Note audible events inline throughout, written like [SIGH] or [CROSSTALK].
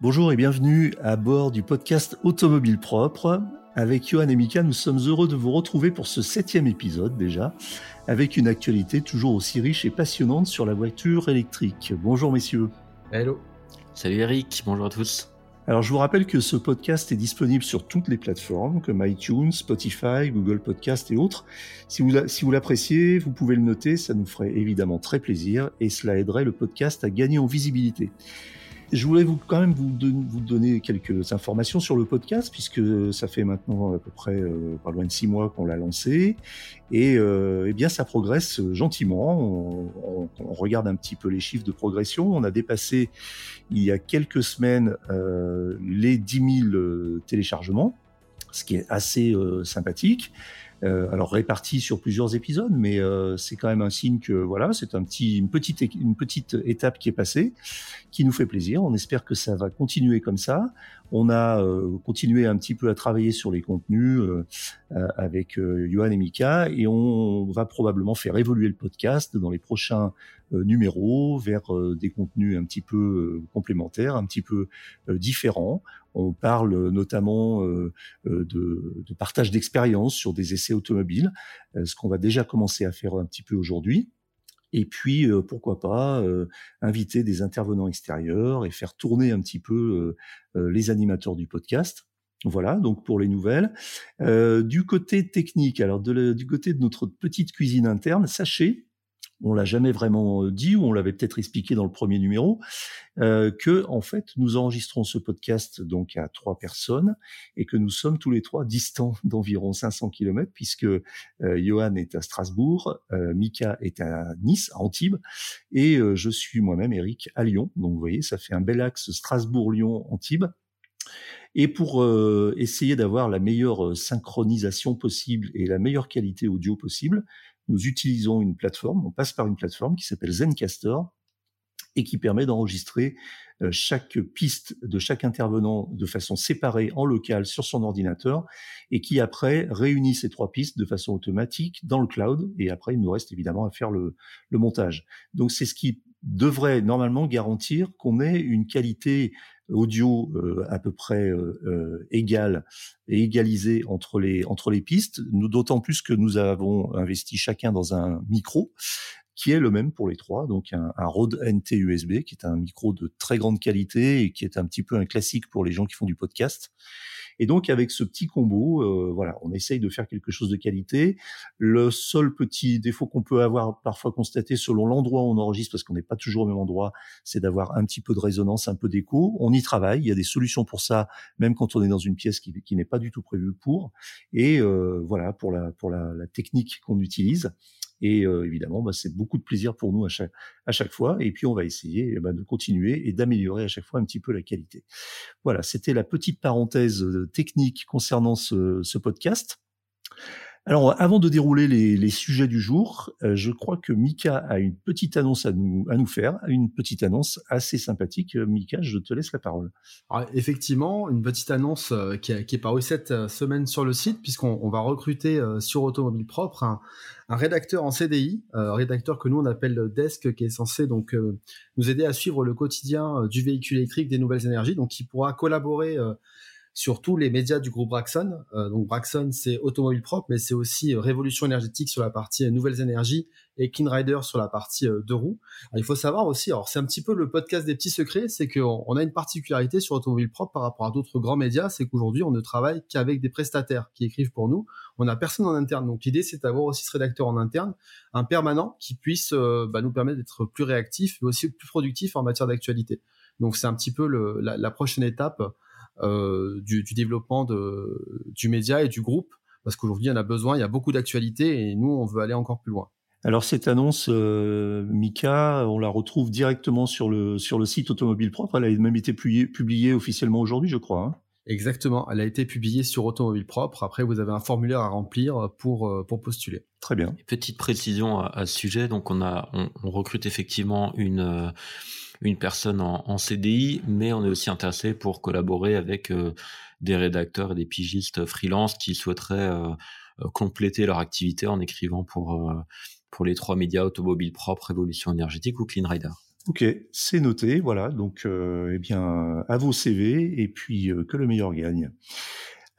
Bonjour et bienvenue à bord du podcast Automobile Propre. Avec Johan et Mika, nous sommes heureux de vous retrouver pour ce septième épisode déjà, avec une actualité toujours aussi riche et passionnante sur la voiture électrique. Bonjour messieurs. Hello. Salut Eric, bonjour à tous. Alors je vous rappelle que ce podcast est disponible sur toutes les plateformes comme iTunes, Spotify, Google Podcast et autres. Si vous, si vous l'appréciez, vous pouvez le noter, ça nous ferait évidemment très plaisir et cela aiderait le podcast à gagner en visibilité. Je voulais vous, quand même vous, vous, donner quelques informations sur le podcast, puisque ça fait maintenant à peu près euh, pas loin de six mois qu'on l'a lancé. Et euh, eh bien, ça progresse gentiment. On, on, regarde un petit peu les chiffres de progression. On a dépassé, il y a quelques semaines, euh, les 10 000 euh, téléchargements, ce qui est assez euh, sympathique. Euh, alors réparti sur plusieurs épisodes, mais euh, c'est quand même un signe que voilà, c'est un petit, une petite, une petite étape qui est passée, qui nous fait plaisir. On espère que ça va continuer comme ça. On a euh, continué un petit peu à travailler sur les contenus euh, euh, avec Johan et Mika, et on va probablement faire évoluer le podcast dans les prochains numéros vers des contenus un petit peu complémentaires, un petit peu différents. On parle notamment de, de, partage d'expériences sur des essais automobiles, ce qu'on va déjà commencer à faire un petit peu aujourd'hui. Et puis, euh, pourquoi pas, euh, inviter des intervenants extérieurs et faire tourner un petit peu euh, les animateurs du podcast. Voilà, donc pour les nouvelles. du côté technique, alors du côté de notre petite cuisine interne, sachez on l'a jamais vraiment euh, dit ou on l'avait peut-être expliqué dans le premier numéro, euh, que en fait nous enregistrons ce podcast donc à trois personnes et que nous sommes tous les trois distants [LAUGHS] d'environ 500 km puisque euh, Johan est à Strasbourg, Mika est à Nice, à Antibes et je suis moi-même Eric à Lyon. Donc vous voyez, ça fait un bel axe Strasbourg-Lyon-Antibes. Et pour essayer d'avoir la meilleure synchronisation possible et la meilleure qualité audio possible, nous utilisons une plateforme, on passe par une plateforme qui s'appelle Zencaster et qui permet d'enregistrer euh, chaque piste de chaque intervenant de façon séparée en local sur son ordinateur et qui après réunit ces trois pistes de façon automatique dans le cloud et après il nous reste évidemment à faire le, le montage. Donc c'est ce qui devrait normalement garantir qu'on ait une qualité audio euh, à peu près euh, euh, égale et égalisée entre les entre les pistes. D'autant plus que nous avons investi chacun dans un micro qui est le même pour les trois, donc un, un Rode NT USB qui est un micro de très grande qualité et qui est un petit peu un classique pour les gens qui font du podcast et donc avec ce petit combo, euh, voilà, on essaye de faire quelque chose de qualité. Le seul petit défaut qu'on peut avoir parfois constaté selon l'endroit où on enregistre, parce qu'on n'est pas toujours au même endroit, c'est d'avoir un petit peu de résonance, un peu d'écho. On y travaille, il y a des solutions pour ça, même quand on est dans une pièce qui, qui n'est pas du tout prévue pour. Et euh, voilà pour la pour la, la technique qu'on utilise. Et euh, évidemment, bah, c'est beaucoup de plaisir pour nous à chaque, à chaque fois. Et puis, on va essayer eh ben, de continuer et d'améliorer à chaque fois un petit peu la qualité. Voilà, c'était la petite parenthèse euh, technique concernant ce, ce podcast. Alors, avant de dérouler les, sujets du jour, euh, je crois que Mika a une petite annonce à nous, faire, une petite annonce assez sympathique. Euh, Mika, je te laisse la parole. Effectivement, une petite annonce euh, qui, qui, est parue cette semaine sur le site, puisqu'on on va recruter sur Automobile Propre un, rédacteur en CDI, rédacteur que nous on appelle Desk, qui est censé donc nous aider à suivre le quotidien du véhicule électrique des nouvelles énergies, donc qui pourra collaborer sur tous les médias du groupe Braxon. Euh, donc Braxon, c'est automobile propre, mais c'est aussi euh, révolution énergétique sur la partie euh, nouvelles énergies et Clean sur la partie deux roues. il faut savoir aussi, alors c'est un petit peu le podcast des petits secrets, c'est qu'on on a une particularité sur automobile propre par rapport à d'autres grands médias, c'est qu'aujourd'hui on ne travaille qu'avec des prestataires qui écrivent pour nous. On n'a personne en interne. Donc l'idée c'est d'avoir aussi ce rédacteur en interne, un permanent qui puisse bah, nous permettre d'être plus réactifs et aussi plus productifs en matière d'actualité. Donc c'est un petit peu le, la, prochaine étape euh, du, du, développement de, du média et du groupe, parce qu'aujourd'hui, il y en a besoin, il y a beaucoup d'actualités et nous, on veut aller encore plus loin. Alors cette annonce, euh, Mika, on la retrouve directement sur le, sur le site Automobile Propre. Elle a même été publiée, publiée officiellement aujourd'hui, je crois. Hein. Exactement, elle a été publiée sur Automobile Propre. Après, vous avez un formulaire à remplir pour, euh, pour postuler. Très bien. Petite précision à, à ce sujet, donc on, a, on, on recrute effectivement une... Euh, une personne en, CDI, mais on est aussi intéressé pour collaborer avec euh, des rédacteurs et des pigistes freelance qui souhaiteraient euh, euh, compléter leur activité en écrivant pour pour les trois médias automobiles propres, Révolution énergétique ou Clean Rider. Ok, c'est noté. Voilà, donc eh bien à vos CV et puis que le meilleur gagne.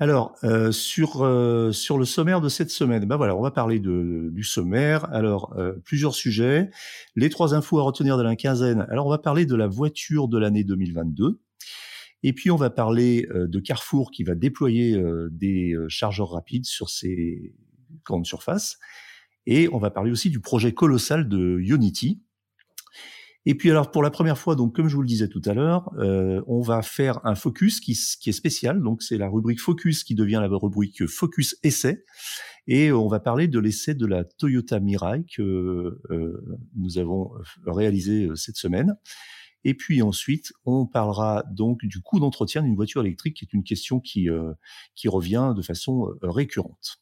Alors, euh, sur, euh, sur le sommaire de cette semaine, ben voilà, on va parler du sommaire. Alors, euh, plusieurs sujets. Les trois infos à retenir de la quinzaine. Alors, on va parler de la voiture de l'année 2022. Et puis, on va parler de Carrefour qui va déployer des chargeurs rapides sur ses grandes surfaces. Et on va parler aussi du projet colossal de Unity, et puis alors pour la première fois, donc comme je vous le disais tout à l'heure, euh, on va faire un focus qui, est spécial. Donc c'est la rubrique focus qui devient la rubrique focus essai. Et on va parler de l'essai de la Toyota Mirai que euh, nous avons réalisé euh, cette semaine. Et puis ensuite, on parlera donc du coût d'entretien d'une voiture électrique, qui est une question qui, revient de façon récurrente.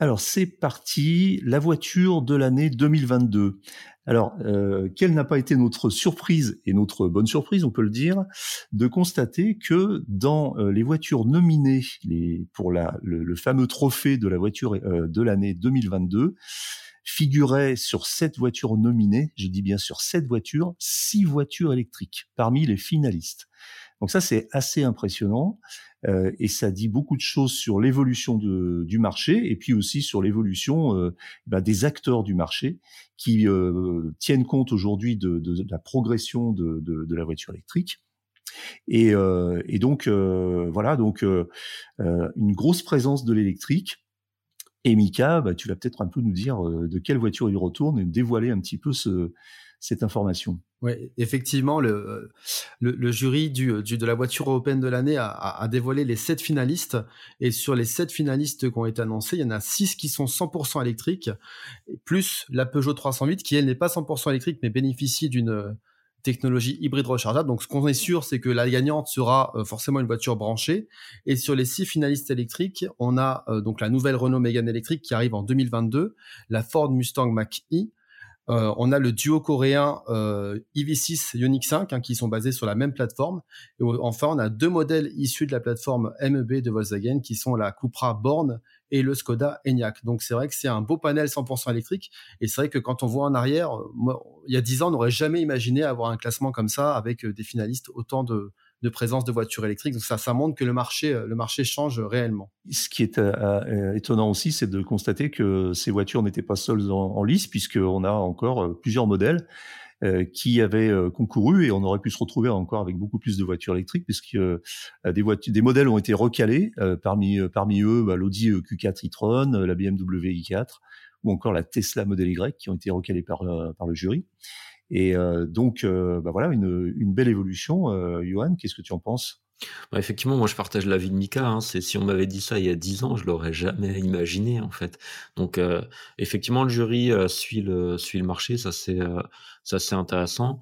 Alors c'est parti, la voiture de l'année 2022. Alors, euh, quelle n'a pas été notre surprise, et notre bonne surprise, on peut le dire, de constater que dans euh, les voitures nominées les, pour le, fameux trophée de la voiture euh, de l'année 2022, figuraient sur sept voitures nominées, je dis bien sur sept voitures, six voitures électriques parmi les finalistes. Donc ça, c'est assez impressionnant euh, et ça dit beaucoup de choses sur l'évolution du marché et puis aussi sur l'évolution euh, bah, des acteurs du marché qui euh, tiennent compte aujourd'hui de, la progression de, la voiture électrique. Et, donc voilà, donc une grosse présence de l'électrique. Et Mika, bah, tu vas peut-être un peu nous dire de quelle voiture il retourne et dévoiler un petit peu ce, cette information. Oui, effectivement, le, jury de la voiture européenne de l'année a, dévoilé les sept finalistes. Et sur les sept finalistes qui ont été annoncés, il y en a six qui sont 100% électriques, plus la Peugeot 308 qui, elle, n'est pas 100% électrique, mais bénéficie d'une technologie hybride rechargeable. Donc, ce qu'on est sûr, c'est que la gagnante sera euh, forcément une voiture branchée. Et sur les six finalistes électriques, on a euh, donc la nouvelle Renault Mégane électrique qui arrive en 2022, la Ford Mustang Mach-E, euh, on a le duo coréen euh, EV6 Ioniq 5 hein, qui sont basés sur la même plateforme. Et enfin, on a deux modèles issus de la plateforme MEB de Volkswagen qui sont la Cupra Born et le Skoda Enyaq. Donc c'est vrai que c'est un beau panel 100% électrique. Et c'est vrai que quand on voit en arrière, il y a 10 ans, on n'aurait jamais imaginé avoir un classement comme ça avec euh, des finalistes autant de, de présence de voitures électriques. Donc ça, ça montre que le marché, euh, le marché change réellement. Ce qui est euh, euh, étonnant aussi, c'est de constater que ces voitures n'étaient pas seules en, lice, puisqu'on a encore plusieurs modèles qui avaient concouru et on aurait pu se retrouver encore avec beaucoup plus de voitures électriques puisque des, voitures, des modèles ont été recalés parmi parmi eux bah, l'Audi Q4 e-tron, la BMW i4 ou encore la Tesla Model Y qui ont été recalés par par le jury. Et euh, donc, euh, bah voilà, une, une, belle évolution. Euh, Johan, qu'est-ce que tu en penses? Bah effectivement, moi je partage l'avis de Mika. Hein. C'est si on m'avait dit ça il y a dix ans, je l'aurais jamais imaginé en fait. Donc euh, effectivement, le jury euh, suit le suit le marché, ça c'est euh, ça c'est intéressant.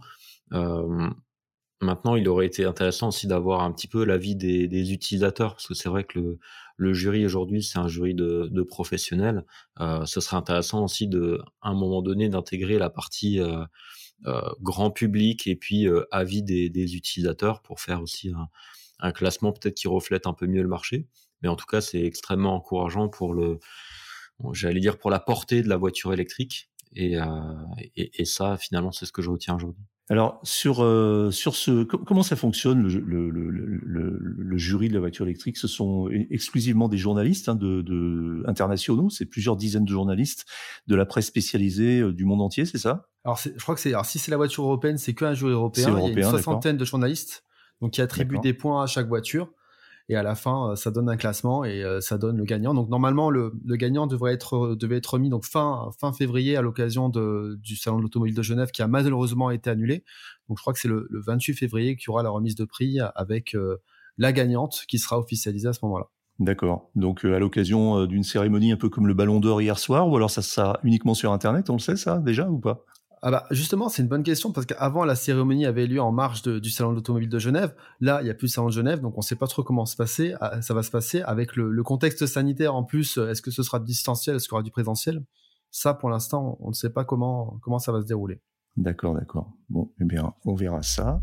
maintenant, il aurait été intéressant aussi d'avoir un petit peu l'avis des, des utilisateurs parce que c'est vrai que le jury aujourd'hui c'est un jury de, professionnels. ce serait intéressant aussi de à un moment donné d'intégrer la partie grand public et puis avis des, des, utilisateurs pour faire aussi un, un classement peut-être qui reflète un peu mieux le marché. Mais en tout cas, c'est extrêmement encourageant pour le, j'allais dire pour la portée de la voiture électrique. Et, euh, et, et, ça, finalement, c'est ce que je retiens aujourd'hui. Alors sur euh, sur ce comment ça fonctionne le, le, le, le, jury de la voiture électrique? Ce sont exclusivement des journalistes hein, de, de, internationaux. C'est plusieurs dizaines de journalistes de la presse spécialisée euh, du monde entier, c'est ça? Alors je crois que c'est alors si c'est la voiture européenne, c'est qu'un jury européen. européen. Il y a une soixantaine de journalistes donc qui attribuent des points à chaque voiture et à la fin euh, ça donne un classement et euh, ça donne le gagnant. Donc normalement le, le gagnant devrait être devait être remis donc fin fin février à l'occasion du salon de l'automobile de Genève qui a malheureusement été annulé. Donc je crois que c'est le, 28 février qu'il y aura la remise de prix avec euh, la gagnante qui sera officialisée à ce moment-là. D'accord. Donc à l'occasion d'une cérémonie un peu comme le Ballon d'Or hier soir, ou alors ça sera uniquement sur Internet, on le sait ça déjà ou pas? Ah bah justement, c'est une bonne question parce qu'avant la cérémonie avait lieu en marge du salon de l'automobile de Genève. Là, il y a plus le salon de Genève, donc on ne sait pas trop comment se passer, ah, ça va se passer avec le, contexte sanitaire en plus. Est-ce que ce sera distanciel, est-ce qu'il y aura du présentiel? Ça, pour l'instant, on ne sait pas comment comment ça va se dérouler. D'accord, d'accord. Bon, eh bien, on verra ça.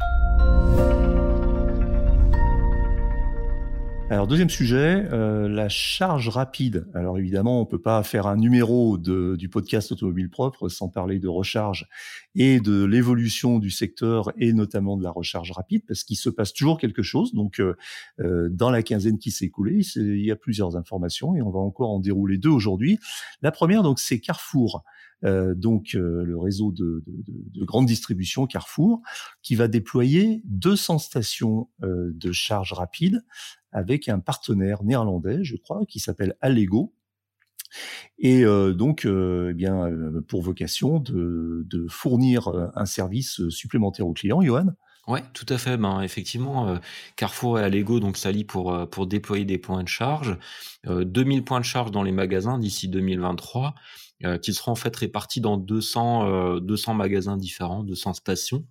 Alors deuxième sujet, euh, la charge rapide. Alors évidemment, on peut pas faire un numéro de, du podcast Automobile Propre sans parler de recharge et de l'évolution du secteur et notamment de la recharge rapide, parce qu'il se passe toujours quelque chose. Donc euh, euh dans la quinzaine qui s'est écoulée, il y a plusieurs informations et on va encore en dérouler deux aujourd'hui. La première, donc, c'est Carrefour. Euh, donc euh, le réseau de, de, de, grande distribution Carrefour, qui va déployer 200 stations euh, de charge rapide avec un partenaire néerlandais, je crois, qui s'appelle Allego. Et euh, donc, euh, eh bien, euh, pour vocation de, fournir un service supplémentaire aux clients, Johan. Ouais, tout à fait. Ben, effectivement, Carrefour et Allego donc s'allient pour pour déployer des points de charge, 2000 points de charge dans les magasins d'ici 2023, qui seront en fait répartis dans 200 200 magasins différents, 200 stations.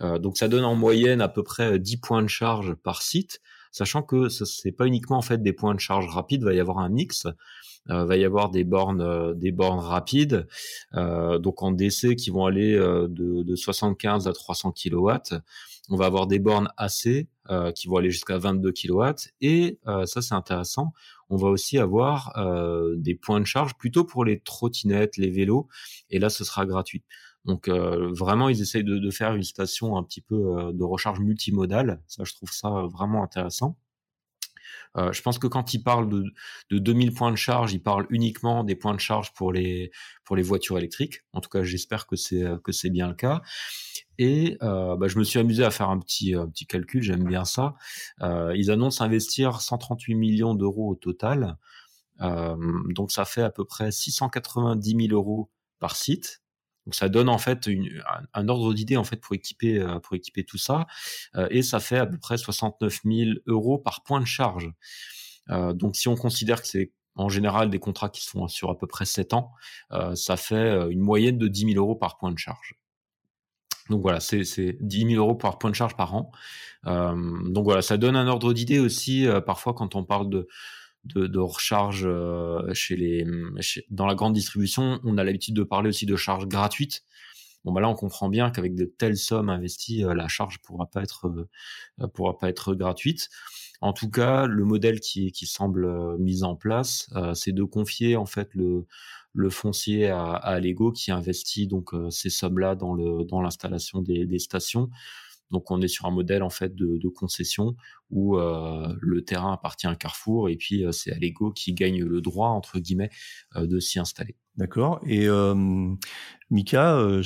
donc ça donne en moyenne à peu près 10 points de charge par site sachant que ce n'est pas uniquement en fait des points de charge rapides, va y avoir un mix. Euh, va y avoir des bornes, euh, rapides, euh, donc en DC qui vont aller de, de, 75 à 300 kW. On va avoir des bornes AC qui vont aller jusqu'à 22 kW. Et ça, c'est intéressant. On va aussi avoir des points de charge plutôt pour les trottinettes, les vélos. Et là, ce sera gratuit. Donc vraiment, ils essayent de, faire une station un petit peu de recharge multimodale. Ça, je trouve ça vraiment intéressant. Euh, je pense que quand il parle de, de 2000 points de charge, il parle uniquement des points de charge pour les pour les voitures électriques. En tout cas, j'espère que c'est que c'est bien le cas. Et euh, bah, je me suis amusé à faire un petit un petit calcul. J'aime bien ça. Euh, ils annoncent investir 138 millions d'euros au total. Euh, donc ça fait à peu près 690 000 euros par site. Donc ça donne en fait un, ordre d'idée en fait pour équiper euh, tout ça euh, et ça fait à peu près 69 000 euros par point de charge. Euh, donc si on considère que c'est en général des contrats qui sont sur à peu près 7 ans, ça fait une moyenne de 10 000 euros par point de charge. Donc voilà, c'est 10 000 euros par point de charge par an. donc voilà, ça donne un ordre d'idée aussi parfois quand on parle de de, de recharge euh, chez les dans la grande distribution, on a l'habitude de parler aussi de charge gratuite. Bon bah là on comprend bien qu'avec de telles sommes investies, euh, la charge pourra pas être euh, pourra pas être gratuite. En tout cas, le modèle qui, qui semble mis en place, c'est de confier en fait le, le foncier à, à Lego qui investit donc ces sommes-là dans le dans l'installation des, des stations. Donc on est sur un modèle en fait de, concession où euh, le terrain appartient à Carrefour et puis euh, c'est Allego qui gagne le droit entre guillemets euh, de s'y installer. D'accord. Euh, Mika, euh,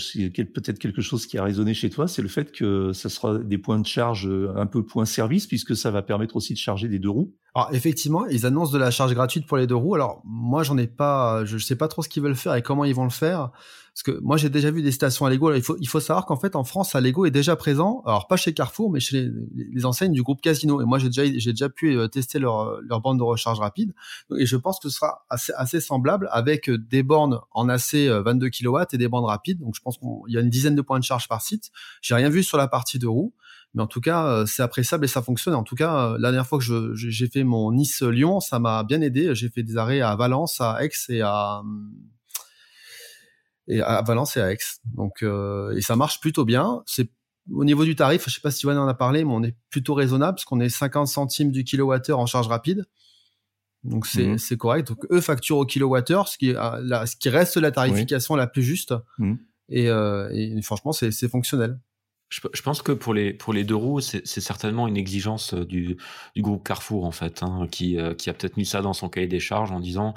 peut-être quelque chose qui a résonné chez toi, c'est le fait que ça sera des points de charge un peu point service, puisque ça va permettre aussi de charger des deux roues. Alors effectivement, ils annoncent de la charge gratuite pour les deux roues. Alors moi, j'en ai pas, je sais pas trop ce qu'ils veulent faire et comment ils vont le faire. Parce que moi, j'ai déjà vu des stations à Lego. il faut, savoir qu'en fait, en France, à Lego est déjà présent. Alors pas chez Carrefour, mais chez les, enseignes du groupe Casino. Et moi, j'ai déjà, j'ai déjà pu euh, tester leur, leur bande de recharge rapide. Et je pense que ce sera assez, semblable avec des bornes en AC 22 kW et des bandes rapides. Donc je pense qu'il y a une dizaine de points de charge par site. J'ai rien vu sur la partie de roue. Mais en tout cas, euh, c'est appréciable et ça fonctionne. En tout cas, euh, la dernière fois que j'ai fait mon Nice-Lyon, ça m'a bien aidé. J'ai fait des arrêts à Valence, à Aix et à à Valence et à Aix. Donc euh, et ça marche plutôt bien. C'est au niveau du tarif, je sais pas si Johan en a parlé, mais on est plutôt raisonnable parce qu'on est 50 centimes du kilowattheure en charge rapide. Donc c'est c'est correct. Donc eux facturent au kilowattheure, ce qui la, ce qui reste la tarification la plus juste. Et, euh, et, franchement, c'est fonctionnel. Je, pense que pour les pour les deux roues, c'est certainement une exigence euh, du, du groupe Carrefour en fait, hein, qui euh, qui a peut-être mis ça dans son cahier des charges en disant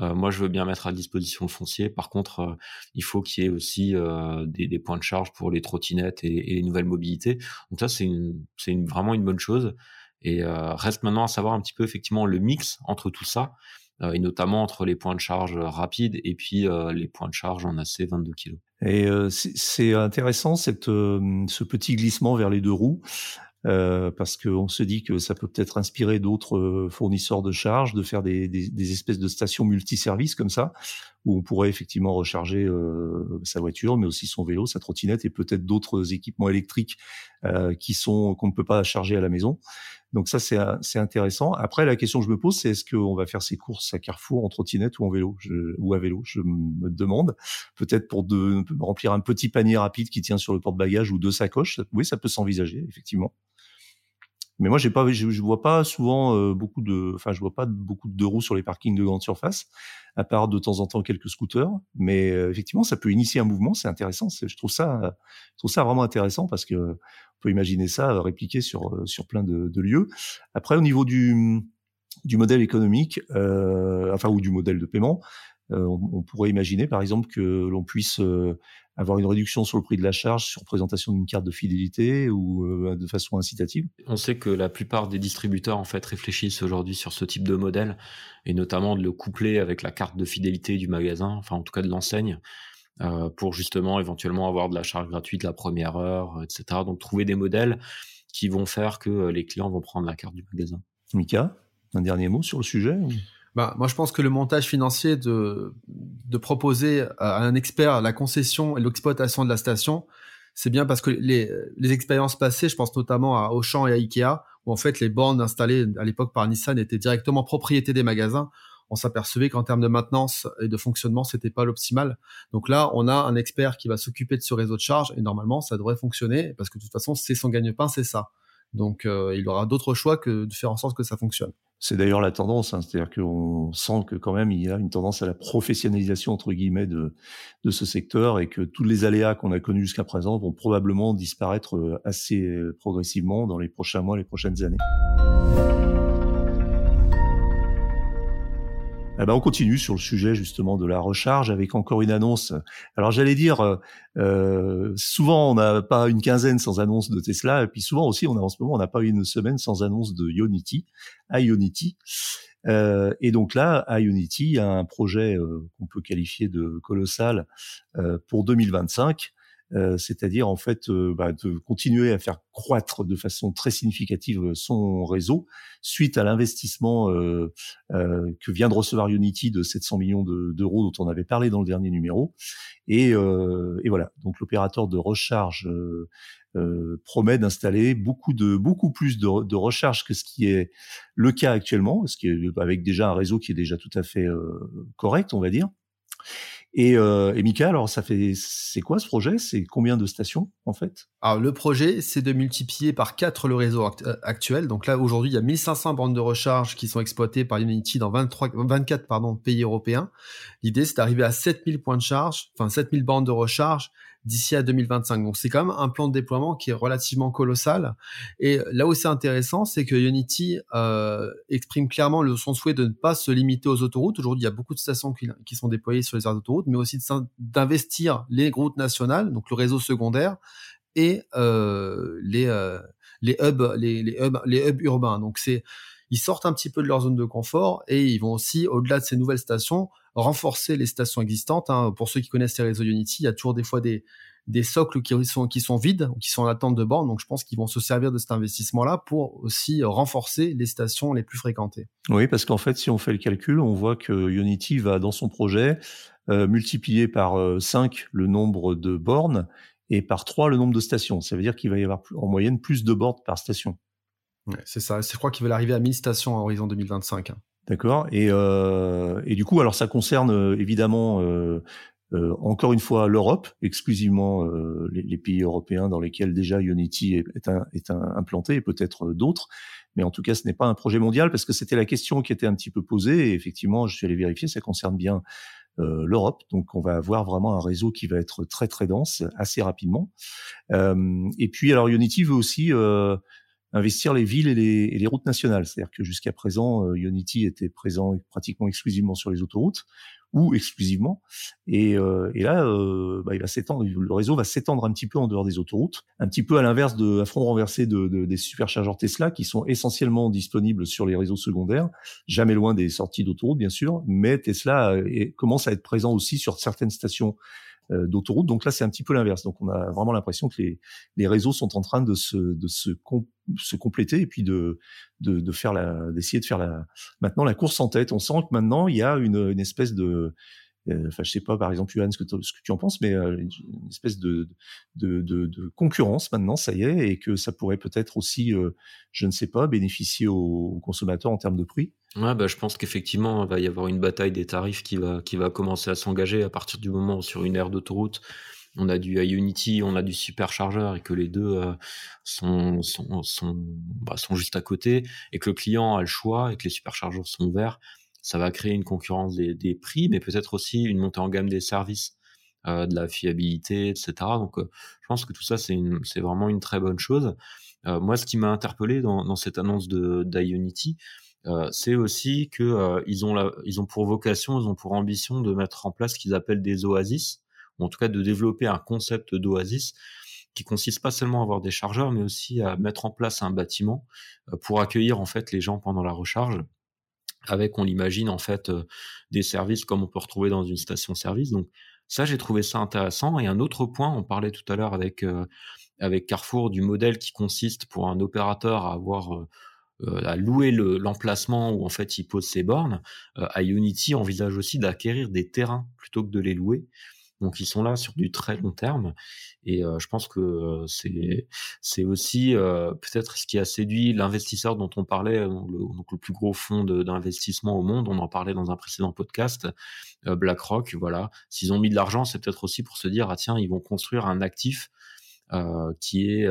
euh, moi je veux bien mettre à disposition le foncier. Par contre, euh, il faut qu'il y ait aussi euh, des, des, points de charge pour les trottinettes et, et les nouvelles mobilités. Donc ça c'est une c'est une, vraiment une bonne chose. Et reste maintenant à savoir un petit peu effectivement le mix entre tout ça. Euh, et notamment entre les points de charge rapides et puis euh, les points de charge en AC 22 kg. Et euh, c'est intéressant cette, ce petit glissement vers les deux roues. Euh, parce qu'on se dit que ça peut peut-être inspirer d'autres fournisseurs de charge de faire des, des, des espèces de stations multiservices comme ça, où on pourrait effectivement recharger euh, sa voiture, mais aussi son vélo, sa trottinette et peut-être d'autres équipements électriques euh, qui sont qu'on ne peut pas charger à la maison. Donc ça, c'est intéressant. Après, la question que je me pose, c'est est-ce qu'on va faire ses courses à Carrefour en trottinette ou en vélo? Ou à vélo Je me demande. Peut-être pour de, remplir un petit panier rapide qui tient sur le porte-bagages ou deux sacoches. Oui, ça peut s'envisager, effectivement. Mais moi, je, je, vois pas souvent euh, beaucoup de, enfin, je vois pas beaucoup de deux roues sur les parkings de grande surface, à part de temps en temps quelques scooters. Mais euh, effectivement, ça peut initier un mouvement, c'est intéressant. Je trouve ça, trouve ça vraiment intéressant parce que on peut imaginer ça euh, répliquer sur sur plein de, lieux. Après, au niveau du du modèle économique, enfin ou du modèle de paiement, on, pourrait imaginer, par exemple, que l'on puisse avoir une réduction sur le prix de la charge sur présentation d'une carte de fidélité ou euh, de façon incitative On sait que la plupart des distributeurs en fait réfléchissent aujourd'hui sur ce type de modèle et notamment de le coupler avec la carte de fidélité du magasin, enfin en tout cas de l'enseigne, euh, pour justement éventuellement avoir de la charge gratuite la première heure, etc. Donc trouver des modèles qui vont faire que euh, les clients vont prendre la carte du magasin. Mika, un dernier mot sur le sujet bah, moi, je pense que le montage financier de, de proposer à un expert la concession et l'exploitation de la station, c'est bien parce que les, les expériences passées, je pense notamment à Auchan et à Ikea, où en fait les bornes installées à l'époque par Nissan étaient directement propriété des magasins, on s'apercevait qu'en termes de maintenance et de fonctionnement, c'était pas l'optimal. Donc là, on a un expert qui va s'occuper de ce réseau de charge et normalement, ça devrait fonctionner parce que de toute façon, c'est son gagne-pain, c'est ça. Donc, euh, il aura d'autres choix que de faire en sorte que ça fonctionne. C'est d'ailleurs la tendance, hein, c'est-à-dire qu'on sent que quand même il y a une tendance à la professionnalisation entre guillemets de, de ce secteur et que tous les aléas qu'on a connus jusqu'à présent vont probablement disparaître euh, assez euh, progressivement dans les prochains mois, les prochaines années. Eh ben, on continue sur le sujet justement de la recharge avec encore une annonce. Alors j'allais dire, euh, souvent on n'a pas une quinzaine sans annonce de Tesla, et puis souvent aussi on a en ce moment on n'a pas une semaine sans annonce de Ionity, Ionity. Euh, et donc là, Ionity a un projet euh, qu'on peut qualifier de colossal euh, pour 2025 euh, c'est-à-dire en fait euh, bah, de continuer à faire croître de façon très significative son réseau suite à l'investissement euh, que vient de recevoir Unity de 700 millions d'euros dont on avait parlé dans le dernier numéro. Et, et voilà, donc l'opérateur de recharge promet d'installer beaucoup de beaucoup plus de, de, recharge que ce qui est le cas actuellement, ce qui est avec déjà un réseau qui est déjà tout à fait correct, on va dire. Et, euh, Mika, alors ça fait, c'est quoi ce projet? C'est combien de stations en fait? Alors le projet, c'est de multiplier par 4 le réseau euh, actuel. Donc là, aujourd'hui, il y a 1500 bandes de recharge qui sont exploitées par Unity dans 23, 24 pardon, pays européens. L'idée, c'est d'arriver à 7000 points de charge, enfin 7000 bandes de recharge d'ici à 2025. Donc c'est quand même un plan de déploiement qui est relativement colossal. Et là où c'est intéressant, c'est que Unity euh, exprime clairement le, son souhait de ne pas se limiter aux autoroutes. Aujourd'hui, il y a beaucoup de stations qui, sont déployées sur les aires d'autoroute, mais aussi d'investir les routes nationales, donc le réseau secondaire, et euh, les, euh, les, hubs, urbains. Donc ils sortent un petit peu de leur zone de confort et ils vont aussi, au-delà de ces nouvelles stations, renforcer les stations existantes. Hein. Pour ceux qui connaissent les réseaux Unity, il y a toujours des fois des, des socles qui sont, qui sont vides ou qui sont en attente de bornes. Donc, je pense qu'ils vont se servir de cet investissement-là pour aussi renforcer les stations les plus fréquentées. Oui, parce qu'en fait, si on fait le calcul, on voit que Unity va, dans son projet, euh, multiplier par 5 euh, le nombre de bornes et par 3 le nombre de stations. Ça veut dire qu'il va y avoir en moyenne plus de bornes par station. Ouais, c'est ça. Je crois qu'il va arriver à 1000 stations à horizon 2025. D'accord. Et, euh, et du coup, alors ça concerne euh, évidemment euh, euh, encore une fois l'Europe, exclusivement euh, les, les, pays européens dans lesquels déjà Unity est, est, est implanté, et peut-être d'autres. Mais en tout cas, ce n'est pas un projet mondial parce que c'était la question qui était un petit peu posée. Et effectivement, je suis allé vérifier, ça concerne bien euh, l'Europe. Donc, on va avoir vraiment un réseau qui va être très très dense assez rapidement. et puis, alors Unity veut aussi investir les villes et les, et les routes nationales. C'est-à-dire que jusqu'à présent, euh, Unity était présent pratiquement exclusivement sur les autoroutes ou exclusivement. Et, euh, et là, euh, bah, il va s'étendre. Le réseau va s'étendre un petit peu en dehors des autoroutes, un petit peu à l'inverse de, à front renversé de, de, des superchargeurs Tesla qui sont essentiellement disponibles sur les réseaux secondaires, jamais loin des sorties d'autoroutes bien sûr, mais Tesla commence à être présent aussi sur certaines stations euh, d'autoroute. Donc là, c'est un petit peu l'inverse. Donc on a vraiment l'impression que les, les réseaux sont en train de se, de se, se compléter et puis de, de, de faire la, d'essayer de faire la, maintenant la course en tête. On sent que maintenant il y a une, une espèce de enfin, je sais pas, par exemple, Johan, ce que, tu en penses, mais euh, une espèce de, concurrence maintenant, ça y est, et que ça pourrait peut-être aussi, euh, je ne sais pas, bénéficier aux, consommateurs en termes de prix. Ouais, bah, je pense qu'effectivement, il va y avoir une bataille des tarifs qui va, qui va commencer à s'engager à partir du moment où sur une aire d'autoroute, on a du Ionity, on a du superchargeur et que les deux sont, sont, sont, bah, sont juste à côté et que le client a le choix et que les superchargeurs sont ouverts ça va créer une concurrence des, prix, mais peut-être aussi une montée en gamme des services, euh, de la fiabilité, etc. Donc, euh, je pense que tout ça, c'est vraiment une très bonne chose. Euh, moi, ce qui m'a interpellé dans, cette annonce d'Ionity, c'est aussi que ils ont ont pour vocation, ils ont pour ambition de mettre en place ce qu'ils appellent des oasis, ou en tout cas de développer un concept d'oasis qui consiste pas seulement à avoir des chargeurs, mais aussi à mettre en place un bâtiment pour accueillir en fait les gens pendant la recharge avec, on l'imagine, en fait, euh, des services comme on peut retrouver dans une station-service. Donc ça, j'ai trouvé ça intéressant. Et un autre point, on parlait tout à l'heure avec, euh, avec Carrefour du modèle qui consiste pour un opérateur à avoir... Euh, à louer l'emplacement où en fait il pose ses bornes, Ionity envisage aussi d'acquérir des terrains plutôt que de les louer. Donc ils sont là sur du très long terme et euh, je pense que euh, c'est c'est aussi euh, peut-être ce qui a séduit l'investisseur dont on parlait, le, donc le plus gros fonds d'investissement au monde. On en parlait dans un précédent podcast, BlackRock. Voilà, s'ils ont mis de l'argent, c'est peut-être aussi pour se dire ah tiens ils vont construire un actif qui est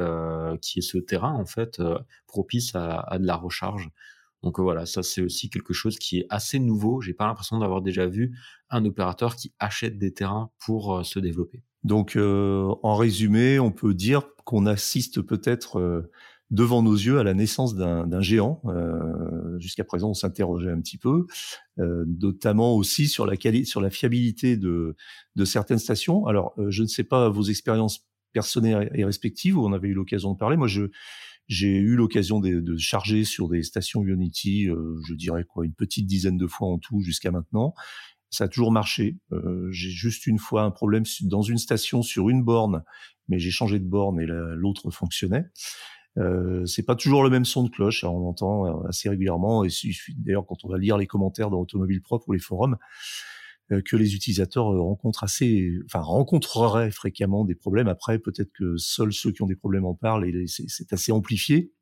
qui est ce terrain en fait propice à, à de la recharge. Donc voilà, ça c'est aussi quelque chose qui est assez nouveau. J'ai pas l'impression d'avoir déjà vu un opérateur qui achète des terrains pour euh, se développer. Donc euh, en résumé, on peut dire qu'on assiste peut-être euh, devant nos yeux à la naissance d'un géant. Jusqu'à présent, on s'interrogeait un petit peu, notamment aussi sur la sur la fiabilité de, de certaines stations. Alors, je ne sais pas vos expériences personnelles et respectives où on avait eu l'occasion de parler. Moi, je j'ai eu l'occasion de, de, charger sur des stations Unity, euh, je dirais quoi, une petite dizaine de fois en tout jusqu'à maintenant. Ça a toujours marché. Euh, j'ai juste une fois un problème dans une station sur une borne, mais j'ai changé de borne et l'autre fonctionnait. Euh, c'est pas toujours le même son de cloche, hein, on entend euh, assez régulièrement. Et d'ailleurs, quand on va lire les commentaires dans Automobile Propre ou les forums, que les utilisateurs euh, rencontrent assez, enfin rencontreraient fréquemment des problèmes. Après, peut-être que seuls ceux qui ont des problèmes en parlent et c'est assez amplifié.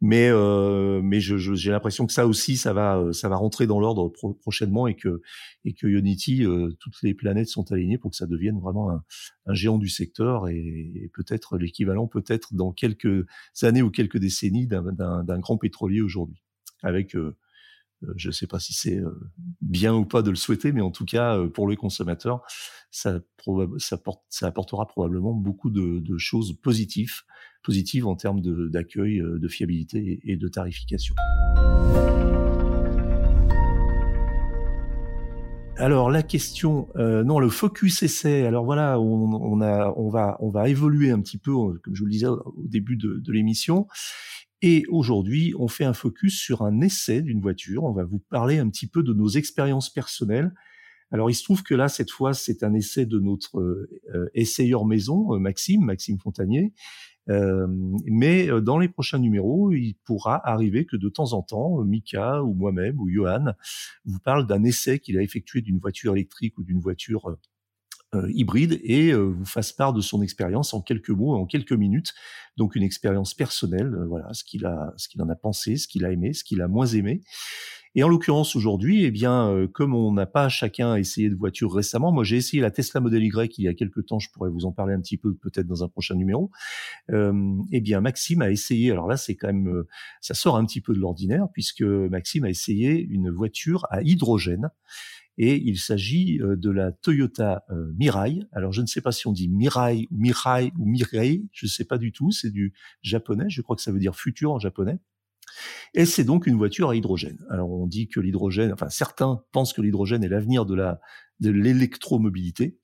Mais euh, mais j'ai je, l'impression que ça aussi, ça va euh, ça va rentrer dans l'ordre prochainement et que et que Unity, toutes les planètes sont alignées pour que ça devienne vraiment un, géant du secteur et, et peut-être l'équivalent, peut-être dans quelques années ou quelques décennies d'un grand pétrolier aujourd'hui, avec euh, je ne sais pas si c'est euh, bien ou pas de le souhaiter, mais en tout cas, euh, pour les consommateurs, ça, ça, porte, ça apportera probablement beaucoup de, choses positives, positives en termes d'accueil, de, fiabilité et, de tarification. Alors la question, euh, non, le focus essai. Alors voilà, on, va, évoluer un petit peu, comme je vous le disais au début de l'émission. Et aujourd'hui, on fait un focus sur un essai d'une voiture. On va vous parler un petit peu de nos expériences personnelles. Alors, il se trouve que là, cette fois, c'est un essai de notre euh, essayeur maison, euh, Maxime, Maxime Fontanier. Euh, mais dans les prochains numéros, il pourra arriver que de temps en temps, Mika ou moi-même ou Johan vous parle d'un essai qu'il a effectué d'une voiture électrique ou d'une voiture euh, hybride et euh, vous fasse part de son expérience en quelques mots, en quelques minutes. Donc une expérience personnelle, euh, voilà, ce qu'il a, ce qu'il en a pensé, ce qu'il a aimé, ce qu'il a moins aimé. Et en l'occurrence aujourd'hui, eh bien, comme on n'a pas chacun essayé de voiture récemment, moi j'ai essayé la Tesla Model Y il y a quelques temps, je pourrais vous en parler un petit peu peut-être dans un prochain numéro. Euh, eh bien, Maxime a essayé. Alors là, c'est quand même, ça sort un petit peu de l'ordinaire puisque Maxime a essayé une voiture à hydrogène et il s'agit euh, de la Toyota euh, Mirai. Alors je ne sais pas si on dit Mirai ou Mirai ou Mirai, je ne sais pas du tout, c'est du japonais, je crois que ça veut dire futur en japonais. Et c'est donc une voiture à hydrogène. Alors on dit que l'hydrogène, enfin certains pensent que l'hydrogène est l'avenir de la de l'électromobilité.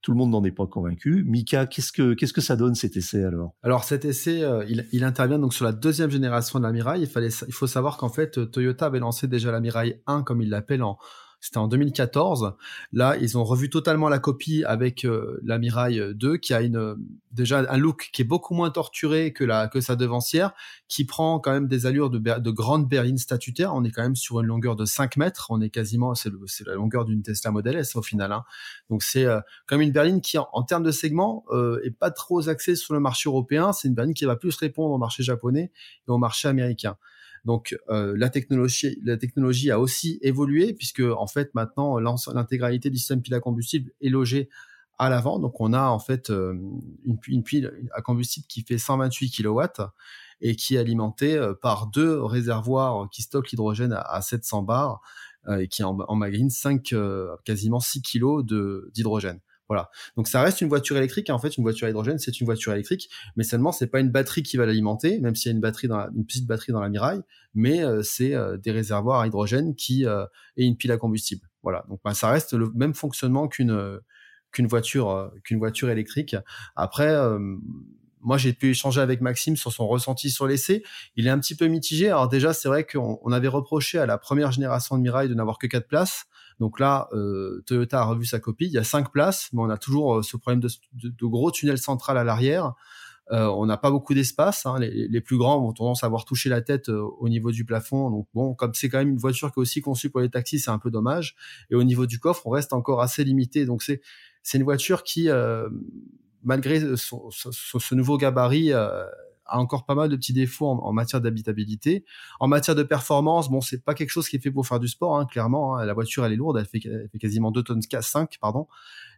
Tout le monde n'en est pas convaincu. Mika, qu'est-ce que qu'est-ce que ça donne cet essai alors? Alors cet essai, euh, il, il, intervient donc sur la deuxième génération de la Mirai. Il fallait, il faut savoir qu'en fait Toyota avait lancé déjà la Mirai 1 comme il l'appelle en C'était en 2014. Là, ils ont revu totalement la copie avec euh, la Mirai 2, qui a une déjà un look qui est beaucoup moins torturé que la que sa devancière, qui prend quand même des allures de, de grande berline statutaire. On est quand même sur une longueur de 5 mètres. On est quasiment, c'est la longueur d'une Tesla Model S au final. Hein. Donc c'est euh, comme une berline qui, en, termes de segment, euh, est pas trop axée sur le marché européen. C'est une berline qui va plus répondre au marché japonais et au marché américain. Donc euh, la technologie, a aussi évolué puisque en fait maintenant l'intégralité du système pile à combustible est logée à l'avant. Donc on a en fait euh, une, pile à combustible qui fait 128 kW et qui est alimentée euh, par deux réservoirs qui stockent l'hydrogène à, 700 bars et qui en, en 5 quasiment 6 kg d'hydrogène. Voilà. Donc ça reste une voiture électrique. En fait, une voiture à hydrogène, c'est une voiture électrique, mais seulement c'est pas une batterie qui va l'alimenter, même s'il y a une batterie dans une petite batterie dans la Miraille, mais euh, c'est euh, des réservoirs à hydrogène qui euh, et une pile à combustible. Voilà. Donc bah, ça reste le même fonctionnement qu'une qu'une voiture qu'une voiture électrique. Après. moi, j'ai pu échanger avec Maxime sur son ressenti sur l'essai. Il est un petit peu mitigé. Alors déjà, c'est vrai qu'on avait reproché à la première génération de Mirai de n'avoir que quatre places. Donc là, euh, Toyota a revu sa copie. Il y a cinq places, mais on a toujours euh, ce problème de, gros tunnels central à l'arrière. Euh, on n'a pas beaucoup d'espace. Hein. Les, plus grands ont tendance à avoir touché la tête au niveau du plafond. Donc bon, comme c'est quand même une voiture qui est aussi conçue pour les taxis, c'est un peu dommage. Et au niveau du coffre, on reste encore assez limité. Donc c'est c'est une voiture qui, malgré ce nouveau gabarit, a encore pas mal de petits défauts en, matière d'habitabilité. En matière de performance, bon, c'est pas quelque chose qui est fait pour faire du sport, hein, clairement. Hein. La voiture, elle est lourde, elle fait, quasiment 2 tonnes 5, pardon.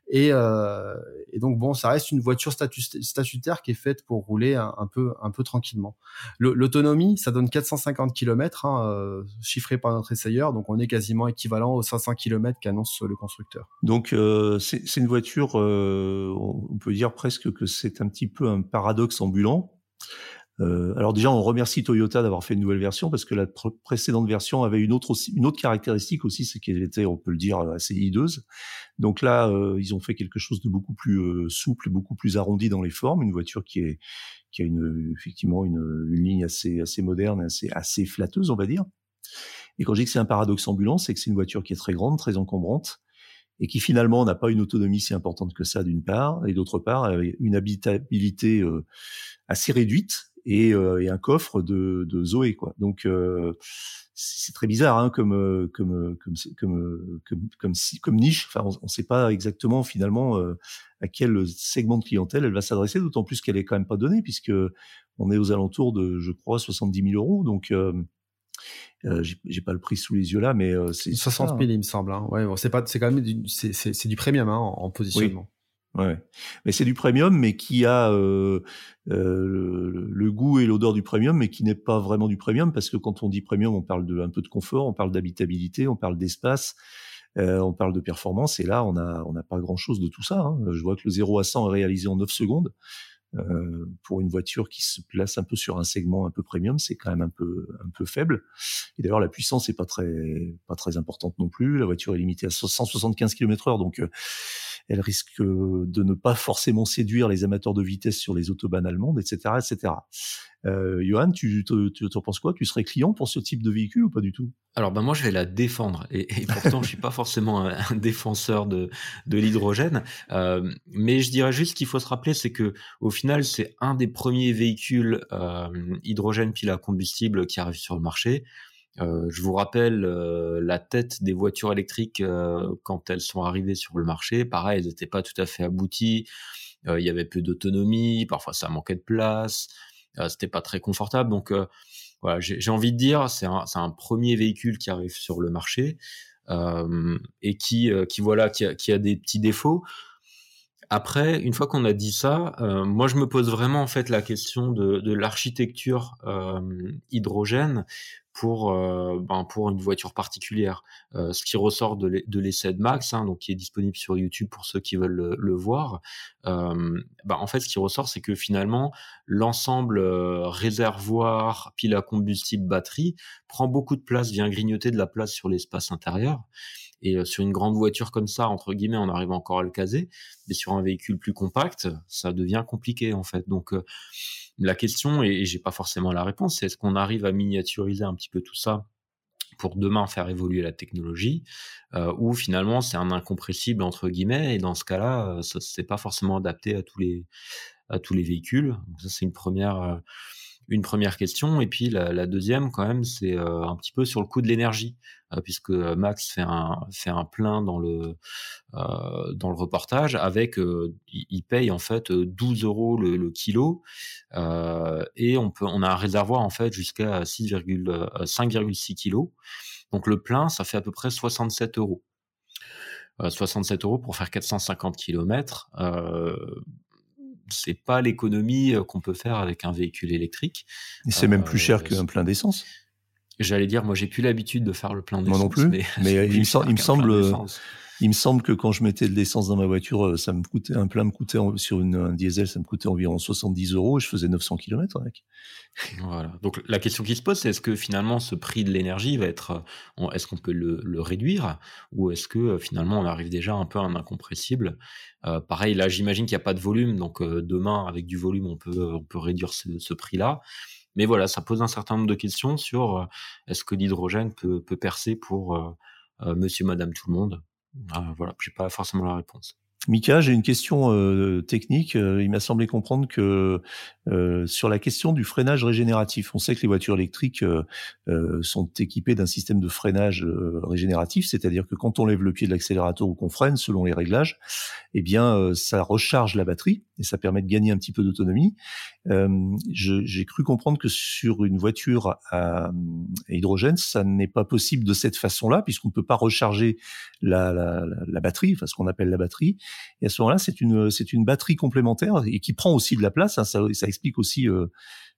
Et, euh, et, donc bon, ça reste une voiture statutaire qui est faite pour rouler un, peu, un peu tranquillement. L'autonomie, ça donne 450 km, hein, euh, chiffré par notre essayeur, donc on est quasiment équivalent aux 500 km qu'annonce le constructeur. Donc euh, c'est une voiture, euh, on peut dire presque que c'est un petit peu un paradoxe ambulant euh, alors déjà, on remercie Toyota d'avoir fait une nouvelle version parce que la précédente version avait une autre aussi, une autre caractéristique aussi, c'est qu'elle était, on peut le dire, assez hideuse. Donc là, euh, ils ont fait quelque chose de beaucoup plus euh, souple, beaucoup plus arrondi dans les formes, une voiture qui est qui a une effectivement une, une ligne assez assez moderne, assez assez flatteuse, on va dire. Et quand je dis que c'est un paradoxe ambulant, c'est que c'est une voiture qui est très grande, très encombrante, et qui finalement n'a pas une autonomie si importante que ça d'une part, et d'autre part une habitabilité euh, assez réduite et, euh, et, un coffre de, de Zoé quoi. Donc euh, c'est très bizarre hein, comme, comme comme comme comme comme niche. Enfin, on ne sait pas exactement finalement à quel segment de clientèle elle va s'adresser, d'autant plus qu'elle est quand même pas donnée puisque on est aux alentours de, je crois, 70 000 euros. Donc euh, j'ai pas le prix sous les yeux là, mais euh, c'est 60 000 il me semble. Hein. Ouais, bon, c'est pas, c'est quand même du, c'est du premium hein, en, positionnement. Ouais, mais c'est du premium, mais qui a euh, euh, le, goût et l'odeur du premium, mais qui n'est pas vraiment du premium, parce que quand on dit premium, on parle de un peu de confort, on parle d'habitabilité, on parle d'espace, euh, on parle de performance, et là, on a on n'a pas grand chose de tout ça. Hein. Je vois que le 0 à 100 est réalisé en 9 secondes. Euh, pour une voiture qui se place un peu sur un segment un peu premium, c'est quand même un peu un peu faible. Et d'ailleurs, la puissance est pas très pas très importante non plus. La voiture est limitée à 175 km/h, donc euh, elle risque de ne pas forcément séduire les amateurs de vitesse sur les autobahns allemandes, etc., etc. Euh, Johan, tu, tu, tu, en penses quoi? Tu serais client pour ce type de véhicule ou pas du tout? Alors ben moi je vais la défendre et, pourtant je suis pas forcément un, défenseur de, de l'hydrogène, euh, mais je dirais juste qu'il faut se rappeler c'est que au final c'est un des premiers véhicules euh, hydrogène pile à combustible qui arrive sur le marché. Euh, je vous rappelle euh, la tête des voitures électriques euh, quand elles sont arrivées sur le marché. Pareil, elles n'étaient pas tout à fait abouties. Il y avait peu d'autonomie. Parfois, ça manquait de place. C'était pas très confortable. Donc, voilà, j'ai envie de dire, c'est un, premier véhicule qui arrive sur le marché et qui, voilà, qui a, des petits défauts. Après, une fois qu'on a dit ça, moi je me pose vraiment en fait la question de, l'architecture hydrogène pour euh, ben, pour une voiture particulière. Euh, ce qui ressort de l'essai de Max, hein, donc qui est disponible sur YouTube pour ceux qui veulent le, voir. Ben, en fait, ce qui ressort, c'est que finalement l'ensemble réservoir, pile à combustible, batterie prend beaucoup de place, vient grignoter de la place sur l'espace intérieur. Et euh, sur une grande voiture comme ça, entre guillemets, on arrive encore à le caser. Mais sur un véhicule plus compact, ça devient compliqué en fait. Donc euh, la question, et, j'ai pas forcément la réponse, c'est est-ce qu'on arrive à miniaturiser un petit peu tout ça pour demain faire évoluer la technologie, euh, ou finalement c'est un incompressible entre guillemets, et dans ce cas-là, ce c'est pas forcément adapté à tous les à tous les véhicules? Ça c'est une première une première question. Et puis la, deuxième, quand même, c'est euh, un petit peu sur le coût de l'énergie, euh, puisque Max fait un, plein dans le, euh, dans le reportage avec, il, paye en fait 12 euros le, kilo et on, peut, on a un réservoir en fait jusqu'à 5,6 kilos. Donc le plein, ça fait à peu près 67 euros. 67 euros pour faire 450 km c'est pas l'économie euh, qu'on peut faire avec un véhicule électrique. Et c'est même plus cher euh, qu'un plein d'essence. J'allais dire, moi j'ai plus l'habitude de faire le plein d'essence. Moi non plus. Mais, [LAUGHS] il, me semble, il me semble que quand je mettais de l'essence dans ma voiture, euh, ça me coûtait un plein me coûtait sur un diesel, ça me coûtait environ 70 euros et je faisais 900 km avec. Voilà. Donc la question qui se pose, c'est est-ce que finalement ce prix de l'énergie va être, est-ce qu'on peut le, réduire? Ou est-ce que finalement on arrive déjà un peu à un incompressible? Euh, Pareil, là j'imagine qu'il n'y a pas de volume, donc euh, demain avec du volume on peut on peut réduire ce, prix-là. Mais voilà, ça pose un certain nombre de questions sur est-ce que l'hydrogène peut, peut percer pour Monsieur, Madame, tout le monde? Ah, voilà, j'ai pas forcément la réponse. Mika, j'ai une question euh, technique. Euh, il m'a semblé comprendre que euh, sur la question du freinage régénératif, on sait que les voitures électriques sont équipées d'un système de freinage régénératif, c'est-à-dire que quand on lève le pied de l'accélérateur ou qu'on freine, selon les réglages, eh bien, ça recharge la batterie et ça permet de gagner un petit peu d'autonomie. J'ai cru comprendre que sur une voiture à, hydrogène, ça n'est pas possible de cette façon-là, puisqu'on ne peut pas recharger la, la, la batterie, enfin ce qu'on appelle la batterie. Et à ce moment-là, c'est une une batterie complémentaire et qui prend aussi de la place. Hein, ça, ça explique aussi euh,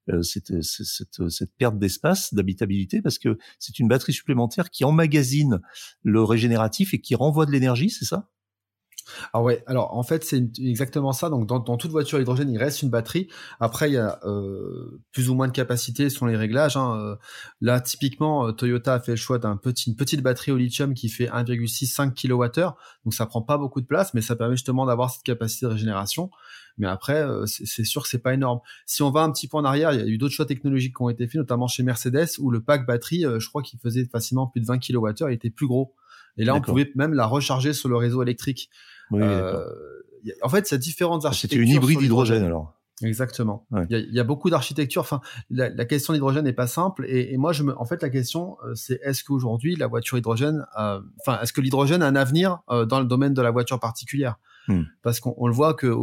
euh cette, cette, cette, perte d'espace, d'habitabilité, parce que c'est une batterie supplémentaire qui emmagasine le régénératif et qui renvoie de l'énergie, c'est ça? Ah ouais, alors en fait c'est exactement ça. Donc dans, toute voiture hydrogène, il reste une batterie. Après il y a euh, plus ou moins de capacité selon les réglages. Hein. Euh, là typiquement euh, Toyota a fait le choix d'un petit, petite batterie au lithium qui fait 1,65 kWh. Donc ça prend pas beaucoup de place, mais ça permet justement d'avoir cette capacité de régénération. Mais après c'est sûr que c'est pas énorme. Si on va un petit peu en arrière, il y a eu d'autres choix technologiques qui ont été faits, notamment chez Mercedes où le pack batterie, je crois qu'il faisait facilement plus de 20 kWh, il était plus gros. Et là, on pouvait même la recharger sur le réseau électrique. Euh, en fait, c'est différentes architectures. C'était une hybride hydrogène alors. Exactement. Il, y a, beaucoup d'architectures. Enfin, la, question d'hydrogène n'est pas simple. Et, moi, je me, en fait, la question, euh, c'est est-ce qu'aujourd'hui la voiture hydrogène, enfin, est-ce que l'hydrogène a un avenir euh, dans le domaine de la voiture particulière? Hmm. Parce qu'on le voit que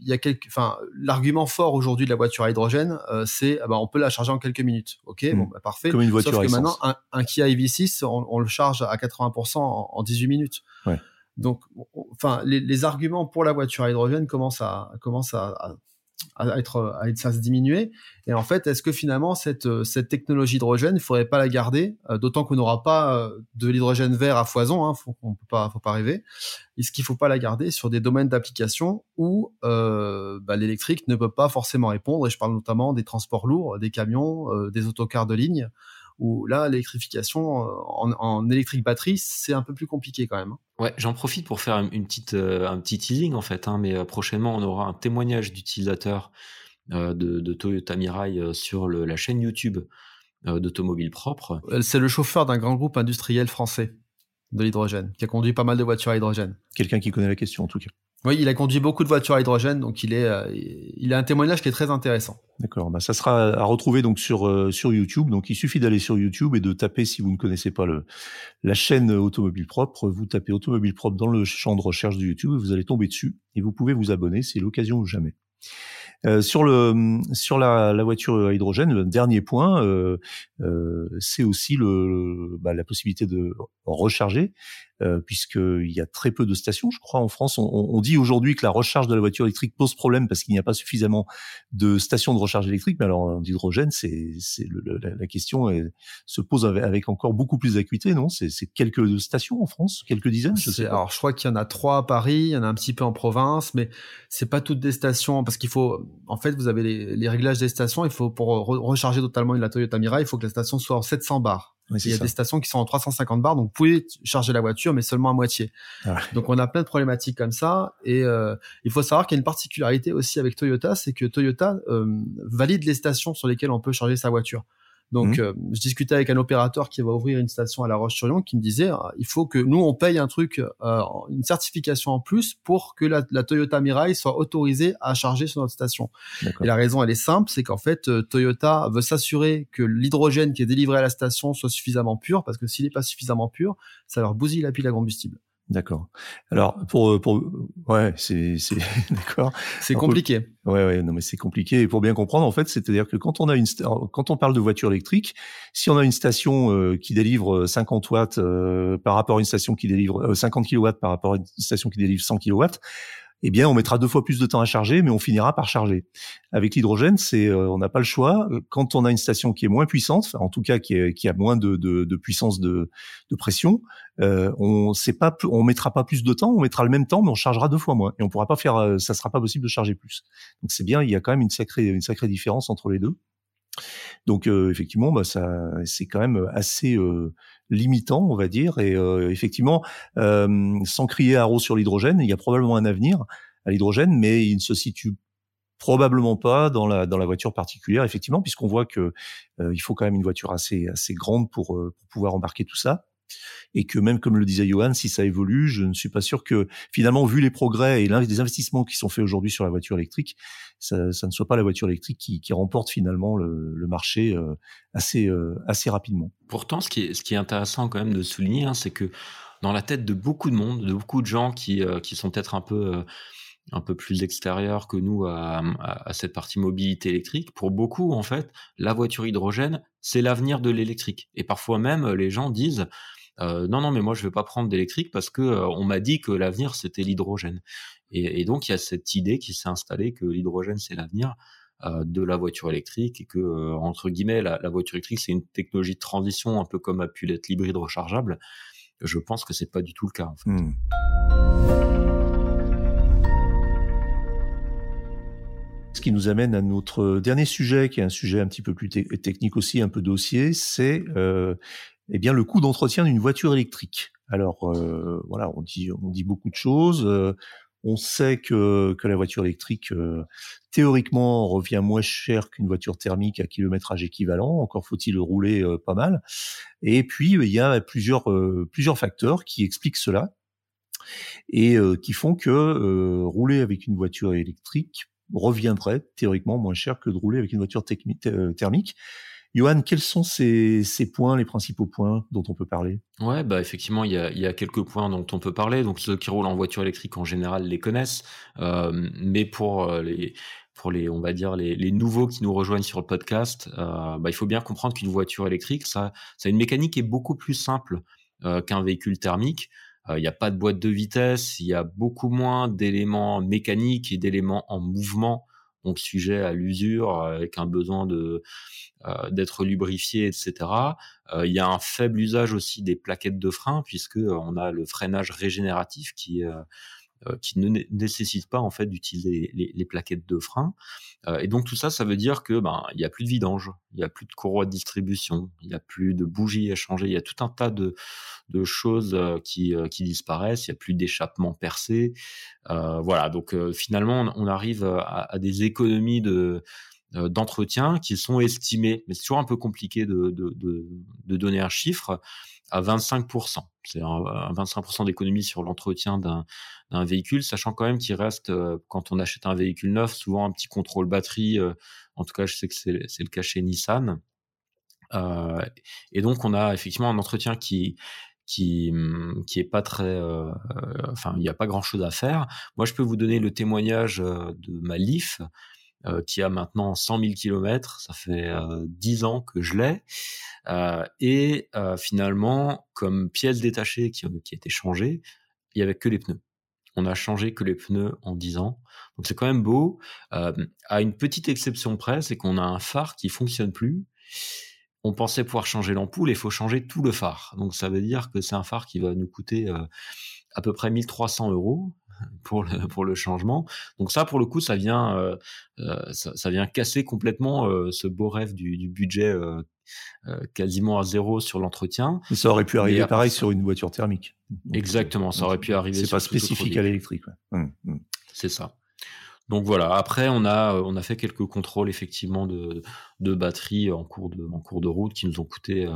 il y a quelques, enfin, l'argument fort aujourd'hui de la voiture à hydrogène, c'est, ah bah, on peut la charger en quelques minutes. Ok, hmm. bon, bah, parfait. Comme une voiture Sauf que maintenant, un, Kia EV6, on, le charge à 80% en, en 18 minutes. Ouais. Donc, enfin, les, arguments pour la voiture à hydrogène commencent à, à, être, à, se diminuer. Et en fait, est-ce que finalement cette, cette technologie hydrogène, il faudrait pas la garder, euh, d'autant qu'on n'aura pas euh, de l'hydrogène vert à foison, hein, faut, peut pas, faut pas rêver. Est-ce qu'il faut pas la garder sur des domaines d'application où euh, bah, l'électrique ne peut pas forcément répondre Et je parle notamment des transports lourds, des camions, des autocars de ligne où là, l'électrification euh, en, électrique batterie, c'est un peu plus compliqué quand même. Hein. Ouais, j'en profite pour faire une petite, euh, un petit teasing en fait, hein, mais euh, prochainement on aura un témoignage d'utilisateurs de, Toyota Mirai sur la chaîne YouTube d'Automobile Propre. C'est le chauffeur d'un grand groupe industriel français de l'hydrogène, qui a conduit pas mal de voitures à hydrogène. Quelqu'un qui connaît la question en tout cas. Oui, il a conduit beaucoup de voitures à hydrogène, donc il est, euh, il a un témoignage qui est très intéressant. D'accord, bah ça sera à retrouver donc sur euh, sur YouTube. Donc il suffit d'aller sur YouTube et de taper si vous ne connaissez pas le la chaîne Automobile Propre, vous tapez Automobile Propre dans le champ de recherche de YouTube et vous allez tomber dessus et vous pouvez vous abonner, c'est l'occasion ou jamais. Euh, sur la, voiture à hydrogène, le dernier point, euh, euh, c'est aussi bah, la possibilité de recharger. Euh, puisqu'il y a très peu de stations, je crois, en France. On, on dit aujourd'hui que la recharge de la voiture électrique pose problème parce qu'il n'y a pas suffisamment de stations de recharge électrique. Mais alors, d'hydrogène, c'est, c'est la, la, question se pose avec, encore beaucoup plus d'acuité, non? C'est, c'est quelques stations en France, quelques dizaines. Je sais alors, je crois qu'il y en a trois à Paris, il y en a un petit peu en province, mais c'est pas toutes des stations parce qu'il faut, en fait, vous avez les, les réglages des stations. Il faut pour recharger totalement une la Toyota Mirai, il faut que la station soit en 700 bars il y a des stations qui sont en 350 bars, donc vous pouvez charger la voiture, mais seulement à moitié. Ah donc on a plein de problématiques comme ça. Et euh, il faut savoir qu'il y a une particularité aussi avec Toyota, c'est que Toyota euh, valide les stations sur lesquelles on peut charger sa voiture. Donc, mmh. euh, je discutais avec un opérateur qui va ouvrir une station à La Roche-sur-Yon qui me disait, euh, il faut que nous, on paye un truc, euh, une certification en plus pour que la, Toyota Mirai soit autorisée à charger sur notre station. Et la raison, elle est simple, c'est qu'en fait, Toyota veut s'assurer que l'hydrogène qui est délivré à la station soit suffisamment pur, parce que s'il n'est pas suffisamment pur, ça leur bousille la pile à combustible. D'accord. Alors pour pour ouais c'est c'est [LAUGHS] d'accord. C'est compliqué. ouais ouais non mais c'est compliqué et pour bien comprendre en fait c'est-à-dire que quand on a une quand on parle de voiture électrique si on a une station euh, qui délivre 50 euh, watts euh, par rapport à une station qui délivre 50 kilowatts par rapport à une station qui délivre 100 kilowatts eh bien, on mettra deux fois plus de temps à charger, mais on finira par charger. Avec l'hydrogène, c'est, euh, on n'a pas le choix. Quand on a une station qui est moins puissante, en tout cas qui, est, qui a moins de, de, de puissance de, de pression, euh, on sait pas, on mettra pas plus de temps, on mettra le même temps, mais on chargera deux fois moins, et on pourra pas faire, euh, ça sera pas possible de charger plus. Donc c'est bien, il y a quand même une sacrée, une sacrée différence entre les deux. Donc euh, effectivement, bah, ça, c'est quand même assez euh, limitant, on va dire. Et euh, effectivement, sans crier à sur l'hydrogène, il y a probablement un avenir à l'hydrogène, mais il ne se situe probablement pas dans la dans la voiture particulière, effectivement, puisqu'on voit que il faut quand même une voiture assez assez grande pour, pour pouvoir embarquer tout ça et que même comme le disait Johan, si ça évolue, je ne suis pas sûr que finalement, vu les progrès et les investissements qui sont faits aujourd'hui sur la voiture électrique, ça, ne soit pas la voiture électrique qui, remporte finalement le, marché euh, assez euh, assez rapidement. Pourtant, ce qui est intéressant quand même de souligner, hein, c'est que dans la tête de beaucoup de monde, de beaucoup de gens qui euh, qui sont peut-être un peu un peu plus extérieurs que nous à, cette partie mobilité électrique. Pour beaucoup, en fait, la voiture hydrogène, c'est l'avenir de l'électrique. Et parfois même, les gens disent, euh, non, non, mais moi je vais pas prendre d'électrique parce que euh, on m'a dit que l'avenir c'était l'hydrogène. Et, donc il y a cette idée qui s'est installée que l'hydrogène c'est l'avenir euh, de la voiture électrique et que entre guillemets la, voiture électrique c'est une technologie de transition un peu comme a pu l'être l'hybride rechargeable. Je pense que c'est pas du tout le cas. Hmm. Ce qui nous amène à notre dernier sujet, qui est un sujet un petit peu plus technique aussi, un peu dossier, c'est eh bien le coût d'entretien d'une voiture électrique. Alors euh, voilà, on dit on dit beaucoup de choses. Euh, on sait que, que la voiture électrique, euh, théoriquement, revient moins cher qu'une voiture thermique à kilométrage équivalent. Encore faut-il rouler pas mal. Et puis, il y a plusieurs, plusieurs facteurs qui expliquent cela et qui font que rouler avec une voiture électrique reviendrait théoriquement moins cher que de rouler avec une voiture thermique. Johan, quels sont ces, points, les principaux points dont on peut parler? Ouais, bah effectivement, il y a, quelques points dont on peut parler. Donc ceux qui roulent en voiture électrique en général les connaissent, euh, mais pour euh, les pour les on va dire les, nouveaux qui nous rejoignent sur le podcast, euh, bah, il faut bien comprendre qu'une voiture électrique, ça, ça a une mécanique qui est beaucoup plus simple qu'un véhicule thermique. Il n'y a pas de boîte de vitesse, il y a beaucoup moins d'éléments mécaniques et d'éléments en mouvement donc sujet à l'usure avec un besoin de euh, d'être lubrifié, etc. Euh, il y a un faible usage aussi des plaquettes de frein puisque on a le freinage régénératif qui euh, qui ne nécessite pas en fait d'utiliser les, plaquettes de frein. et donc tout ça, ça veut dire que ben il y a plus de vidange, il y a plus de courroie de distribution, il y a plus de bougies à changer, il y a tout un tas de, de choses qui, qui disparaissent, il y a plus d'échappement percé. voilà, donc finalement on, arrive à, des économies de euh, d'entretien qui sont estimés, mais c'est toujours un peu compliqué de, de, de, de donner un chiffre, à 25%. C'est un, 25% d'économie sur l'entretien d'un véhicule, sachant quand même qu'il reste, euh, quand on achète un véhicule neuf, souvent un petit contrôle batterie. Euh, en tout cas, je sais que c'est le cas chez Nissan. Euh, et donc, on a effectivement un entretien qui qui qui est pas très enfin il n'y a pas grand chose à faire moi je peux vous donner le témoignage de ma Leaf euh, qui a maintenant 100 000 km. Ça fait euh, 10 ans que je l'ai. Euh, et euh, finalement, comme pièce détachée qui, qui a été changée, il y avait que les pneus. On a changé que les pneus en 10 ans. Donc c'est quand même beau. Euh, à une petite exception près, c'est qu'on a un phare qui fonctionne plus. On pensait pouvoir changer l'ampoule, il faut changer tout le phare. Donc ça veut dire que c'est un phare qui va nous coûter à peu près 1300 euros [LAUGHS] pour le, pour le changement. Donc ça, pour le coup, ça vient, euh, euh ça, ça, vient casser complètement euh, ce beau rêve du, du budget euh, quasiment à zéro sur l'entretien. Ça aurait pu arriver pareil sur une voiture thermique. Exactement, ça aurait pu arriver. C'est pas spécifique à l'électrique. Hum, hum. C'est ça. Donc voilà. Après, on a on a fait quelques contrôles effectivement de, de batterie en cours de en cours de route qui nous ont coûté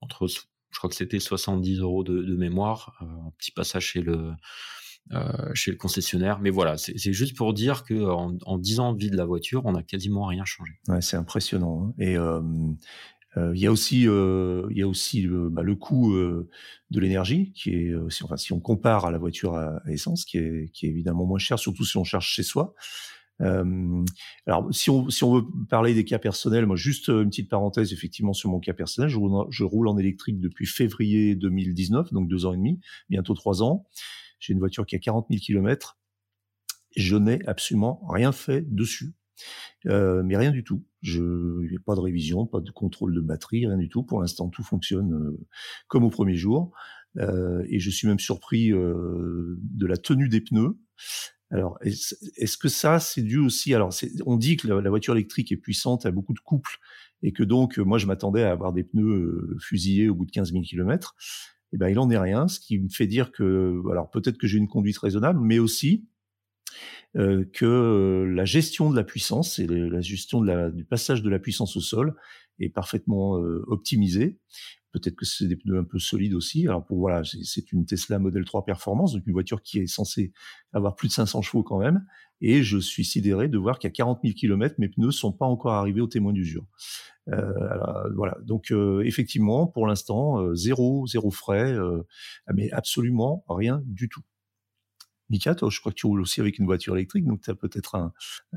entre je crois que c'était 70 euros de, de mémoire, un petit passage chez le chez le concessionnaire. Mais voilà, c'est juste pour dire que en, en 10 ans de vie de la voiture, on a quasiment rien changé. C'est impressionnant. Hein. Et euh, euh, il y a aussi, euh, y a aussi bah, le coût euh, de l'énergie qui est, si, enfin, si on compare à la voiture à, essence, qui est, évidemment moins cher, surtout si on cherche chez soi. Euh, alors, si on, veut parler des cas personnels, moi, juste une petite parenthèse, effectivement, sur mon cas personnel, je roule en électrique depuis février 2019, donc deux ans et demi, bientôt trois ans. J'ai une voiture qui a 40 000 km. Je n'ai absolument rien fait dessus. Euh, mais rien du tout. Je n'ai pas de révision, pas de contrôle de batterie, rien du tout. Pour l'instant, tout fonctionne euh, comme au premier jour. Euh, et je suis même surpris euh, de la tenue des pneus. Alors, est-ce que ça, c'est dû aussi Alors, on dit que la, voiture électrique est puissante, a beaucoup de couple, et que donc, moi, je m'attendais à avoir des pneus euh, fusillés au bout de 15 000 km. Eh ben, il en est rien, ce qui me fait dire que, alors peut-être que j'ai une conduite raisonnable, mais aussi euh, que euh, la gestion de la puissance et la gestion du passage de la puissance au sol est parfaitement euh, optimisée. Peut-être que c'est des pneus un peu solides aussi. Alors pour voilà, c'est une Tesla Model 3 Performance, donc une voiture qui est censée avoir plus de 500 chevaux quand même. Et je suis sidéré de voir qu'à 40 000 km, mes pneus sont pas encore arrivés au témoin d'usure. Euh, voilà. Donc effectivement, pour l'instant, zéro, zéro frais, mais absolument rien du tout. Mika, toi, je crois que tu roules aussi avec une voiture électrique, donc tu as peut-être un,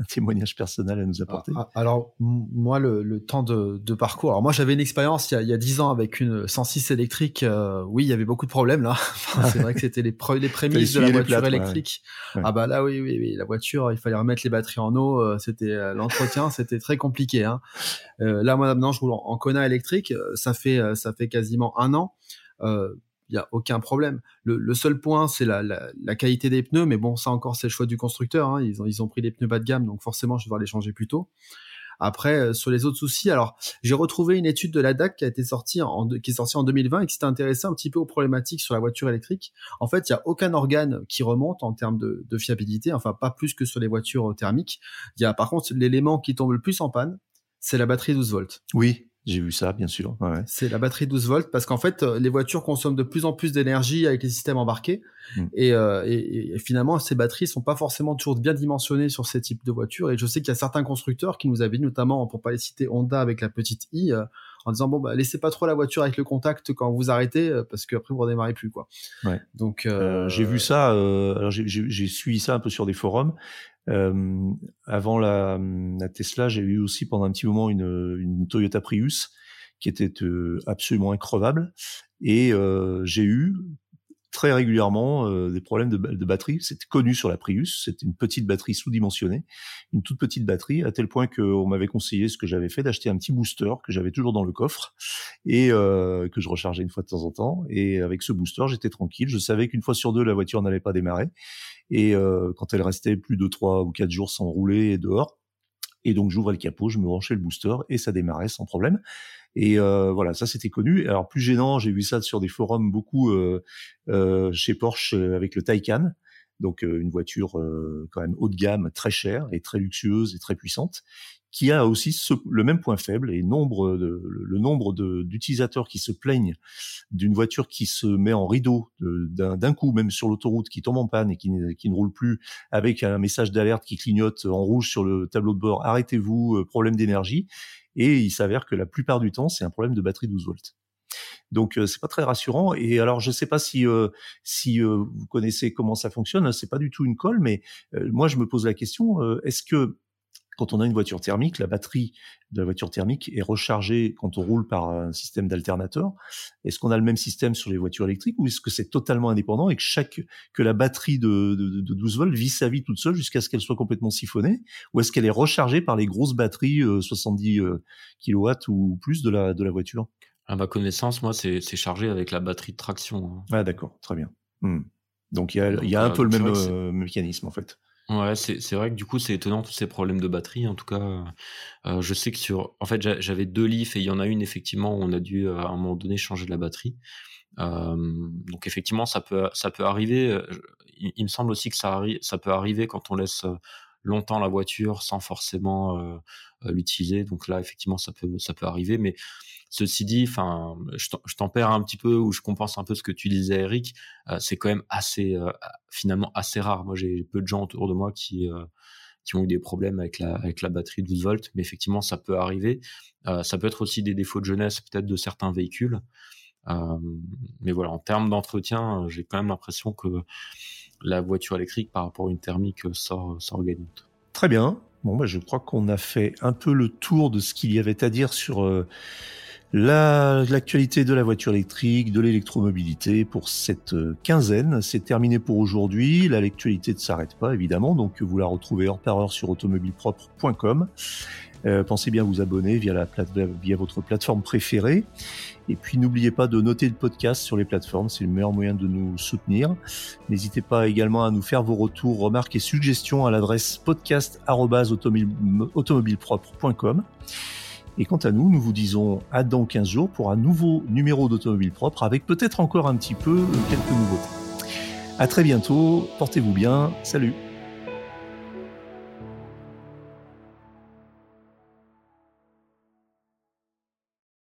témoignage personnel à nous apporter. Ah, ah, alors, moi, le, temps de, parcours. Alors, moi, j'avais une expérience il, y a 10 ans avec une 106 électrique. Euh, oui, il y avait beaucoup de problèmes là. [LAUGHS] c'est vrai que c'était les, les prémices de la voiture électrique. Ah, bah là, oui, oui, oui. La voiture, il fallait remettre les batteries en eau. Euh, c'était euh, l'entretien, [LAUGHS] c'était très compliqué. Hein. là, moi, maintenant, je roule en, en Kona électrique. Ça fait, ça fait quasiment un an. Euh, il y a aucun problème. Le, seul point, c'est la, qualité des pneus, mais bon, ça encore, c'est le choix du constructeur. Hein. Ils, ont, pris des pneus bas de gamme, donc forcément, je vais devoir les changer plus tôt. Après, euh, sur les autres soucis, alors j'ai retrouvé une étude de la DAC qui a été sortie en, qui est sortie en 2020 et qui s'est intéressée un petit peu aux problématiques sur la voiture électrique. En fait, il y a aucun organe qui remonte en termes de, fiabilité, enfin pas plus que sur les voitures thermiques. Il y a par contre l'élément qui tombe le plus en panne, c'est la batterie 12 volts. Oui, j'ai vu ça, bien sûr. Ouais. C'est la batterie 12 volts parce qu'en fait, euh, les voitures consomment de plus en plus d'énergie avec les systèmes embarqués. Mm. Euh, et, et, finalement, ces batteries sont pas forcément toujours bien dimensionnées sur ces types de voitures. Et je sais qu'il y a certains constructeurs qui nous avaient notamment pour pas les citer Honda avec la petite i, euh, en disant bon bah laissez pas trop la voiture avec le contact quand vous arrêtez parce qu'après vous redémarrez plus quoi. Ouais. Donc j'ai vu ça. alors j'ai suivi ça un peu sur des forums. Euh, avant la, la Tesla, j'ai eu aussi pendant un petit moment une, une Toyota Prius qui était euh, absolument increvable. Et euh, j'ai eu très régulièrement euh, des problèmes de, batterie. C'était connu sur la Prius, c'était une petite batterie sous-dimensionnée, une toute petite batterie, à tel point qu'on m'avait conseillé ce que j'avais fait d'acheter un petit booster que j'avais toujours dans le coffre et euh, que je rechargeais une fois de temps en temps. Et avec ce booster, j'étais tranquille. Je savais qu'une fois sur deux, la voiture n'allait pas démarrer. Et euh, quand elle restait plus de trois ou quatre jours sans rouler dehors, et donc j'ouvrais le capot, je me branchais le booster et ça démarrait sans problème. Et euh, voilà, ça c'était connu. Alors plus gênant, j'ai vu ça sur des forums beaucoup euh, euh, chez Porsche euh, avec le Taycan, donc euh, une voiture quand même haut de gamme, très chère et très luxueuse et très puissante, qui a aussi ce, le même point faible et nombre de, le, nombre d'utilisateurs qui se plaignent d'une voiture qui se met en rideau d'un coup, même sur l'autoroute, qui tombe en panne et qui, qui, ne roule plus, avec un message d'alerte qui clignote en rouge sur le tableau de bord, arrêtez-vous, problème d'énergie. Et il s'avère que la plupart du temps, c'est un problème de batterie 12 volts. Donc euh, c'est pas très rassurant. Et alors je sais pas si euh, si euh, vous connaissez comment ça fonctionne. C'est pas du tout une colle, mais moi je me pose la question est-ce que quand on a une voiture thermique, la batterie de la voiture thermique est rechargée quand on roule par un système d'alternateur. Est-ce qu'on a le même système sur les voitures électriques ou est-ce que c'est totalement indépendant et que chaque que la batterie de, de, de 12 volts vit sa vie toute seule jusqu'à ce qu'elle soit complètement siphonnée ou est-ce qu'elle est rechargée par les grosses batteries 70 euh, kW ou plus de la de la voiture? À ma connaissance, moi, c'est chargé avec la batterie de traction. Hein. Ah d'accord, très bien. Hmm. Donc il y a, il y a un peu le même euh, mécanisme en fait. Ouais, c'est vrai que du coup, c'est étonnant tous ces problèmes de batterie. En tout cas, euh, je sais que sur, en fait, j'avais deux Leaf et il y en a une effectivement où on a dû à un moment donné changer de la batterie. Euh, donc effectivement, ça peut ça peut arriver. Il, me semble aussi que ça ça peut arriver quand on laisse longtemps la voiture sans forcément l'utiliser. Donc là, effectivement, ça peut ça peut arriver, mais Ceci dit, enfin, je t'en perds un petit peu ou je compense un peu ce que tu disais, Eric. c'est quand même assez, finalement, assez rare. Moi, j'ai peu de gens autour de moi qui qui ont eu des problèmes avec la, avec la batterie 12 volts, mais effectivement, ça peut arriver. ça peut être aussi des défauts de jeunesse, peut-être de certains véhicules. mais voilà, en termes d'entretien, j'ai quand même l'impression que la voiture électrique par rapport à une thermique sort, sort gagnante. Très bien. Bon, bah, je crois qu'on a fait un peu le tour de ce qu'il y avait à dire sur L'actualité de la voiture électrique, de l'électromobilité pour cette euh, quinzaine, c'est terminé pour aujourd'hui. L'actualité ne s'arrête pas évidemment, donc vous la retrouvez hors par heure sur automobilepropre.com. Euh, pensez bien à vous abonner via, la plate via votre plateforme préférée. Et puis n'oubliez pas de noter le podcast sur les plateformes, c'est le meilleur moyen de nous soutenir. N'hésitez pas également à nous faire vos retours, remarques et suggestions à l'adresse podcast.automobilepropre.com. Et quant à nous, nous vous disons à dans 15 jours pour un nouveau numéro d'automobile propre avec peut-être encore un petit peu quelques nouveautés. À très bientôt, portez-vous bien, salut